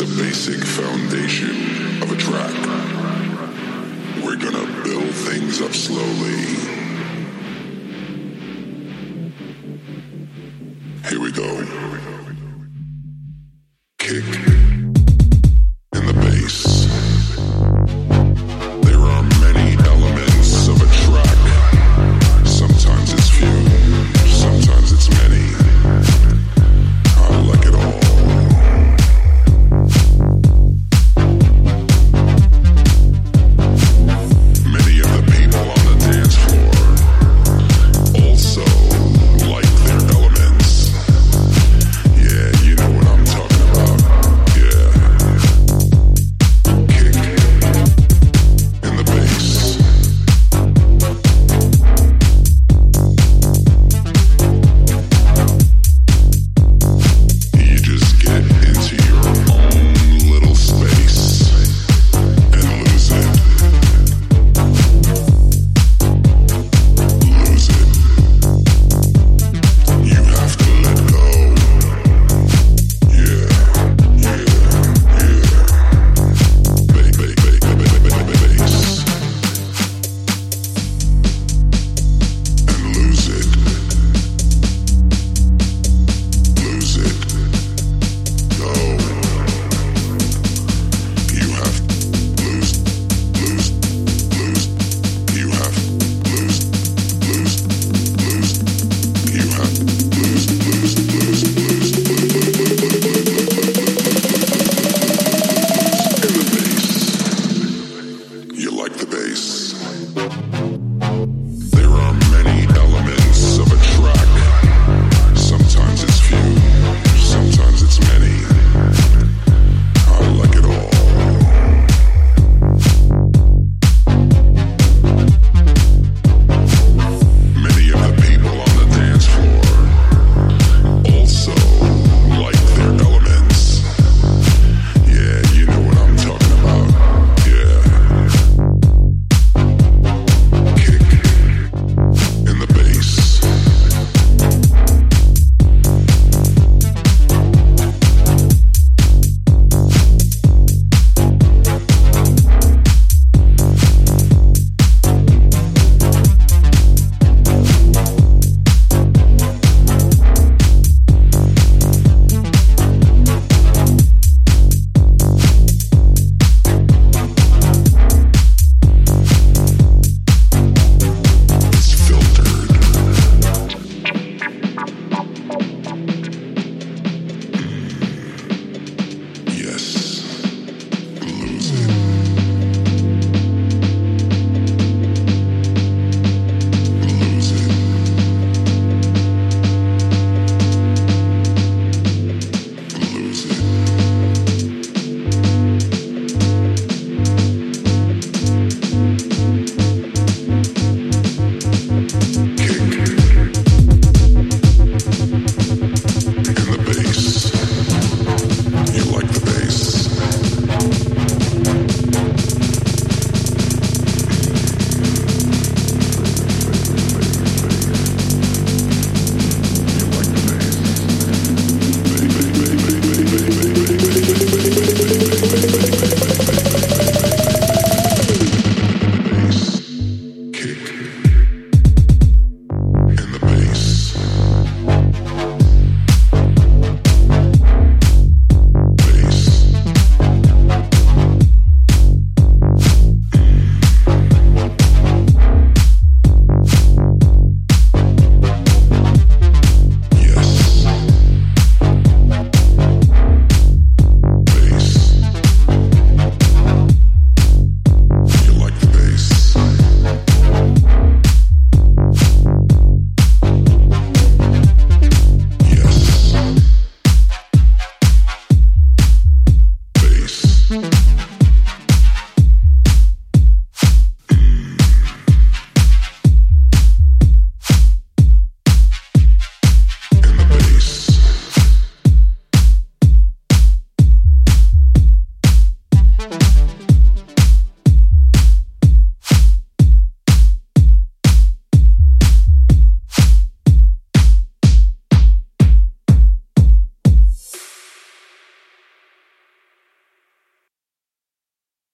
the basic foundation of a track. We're gonna build things up slowly. Here we go. like the best.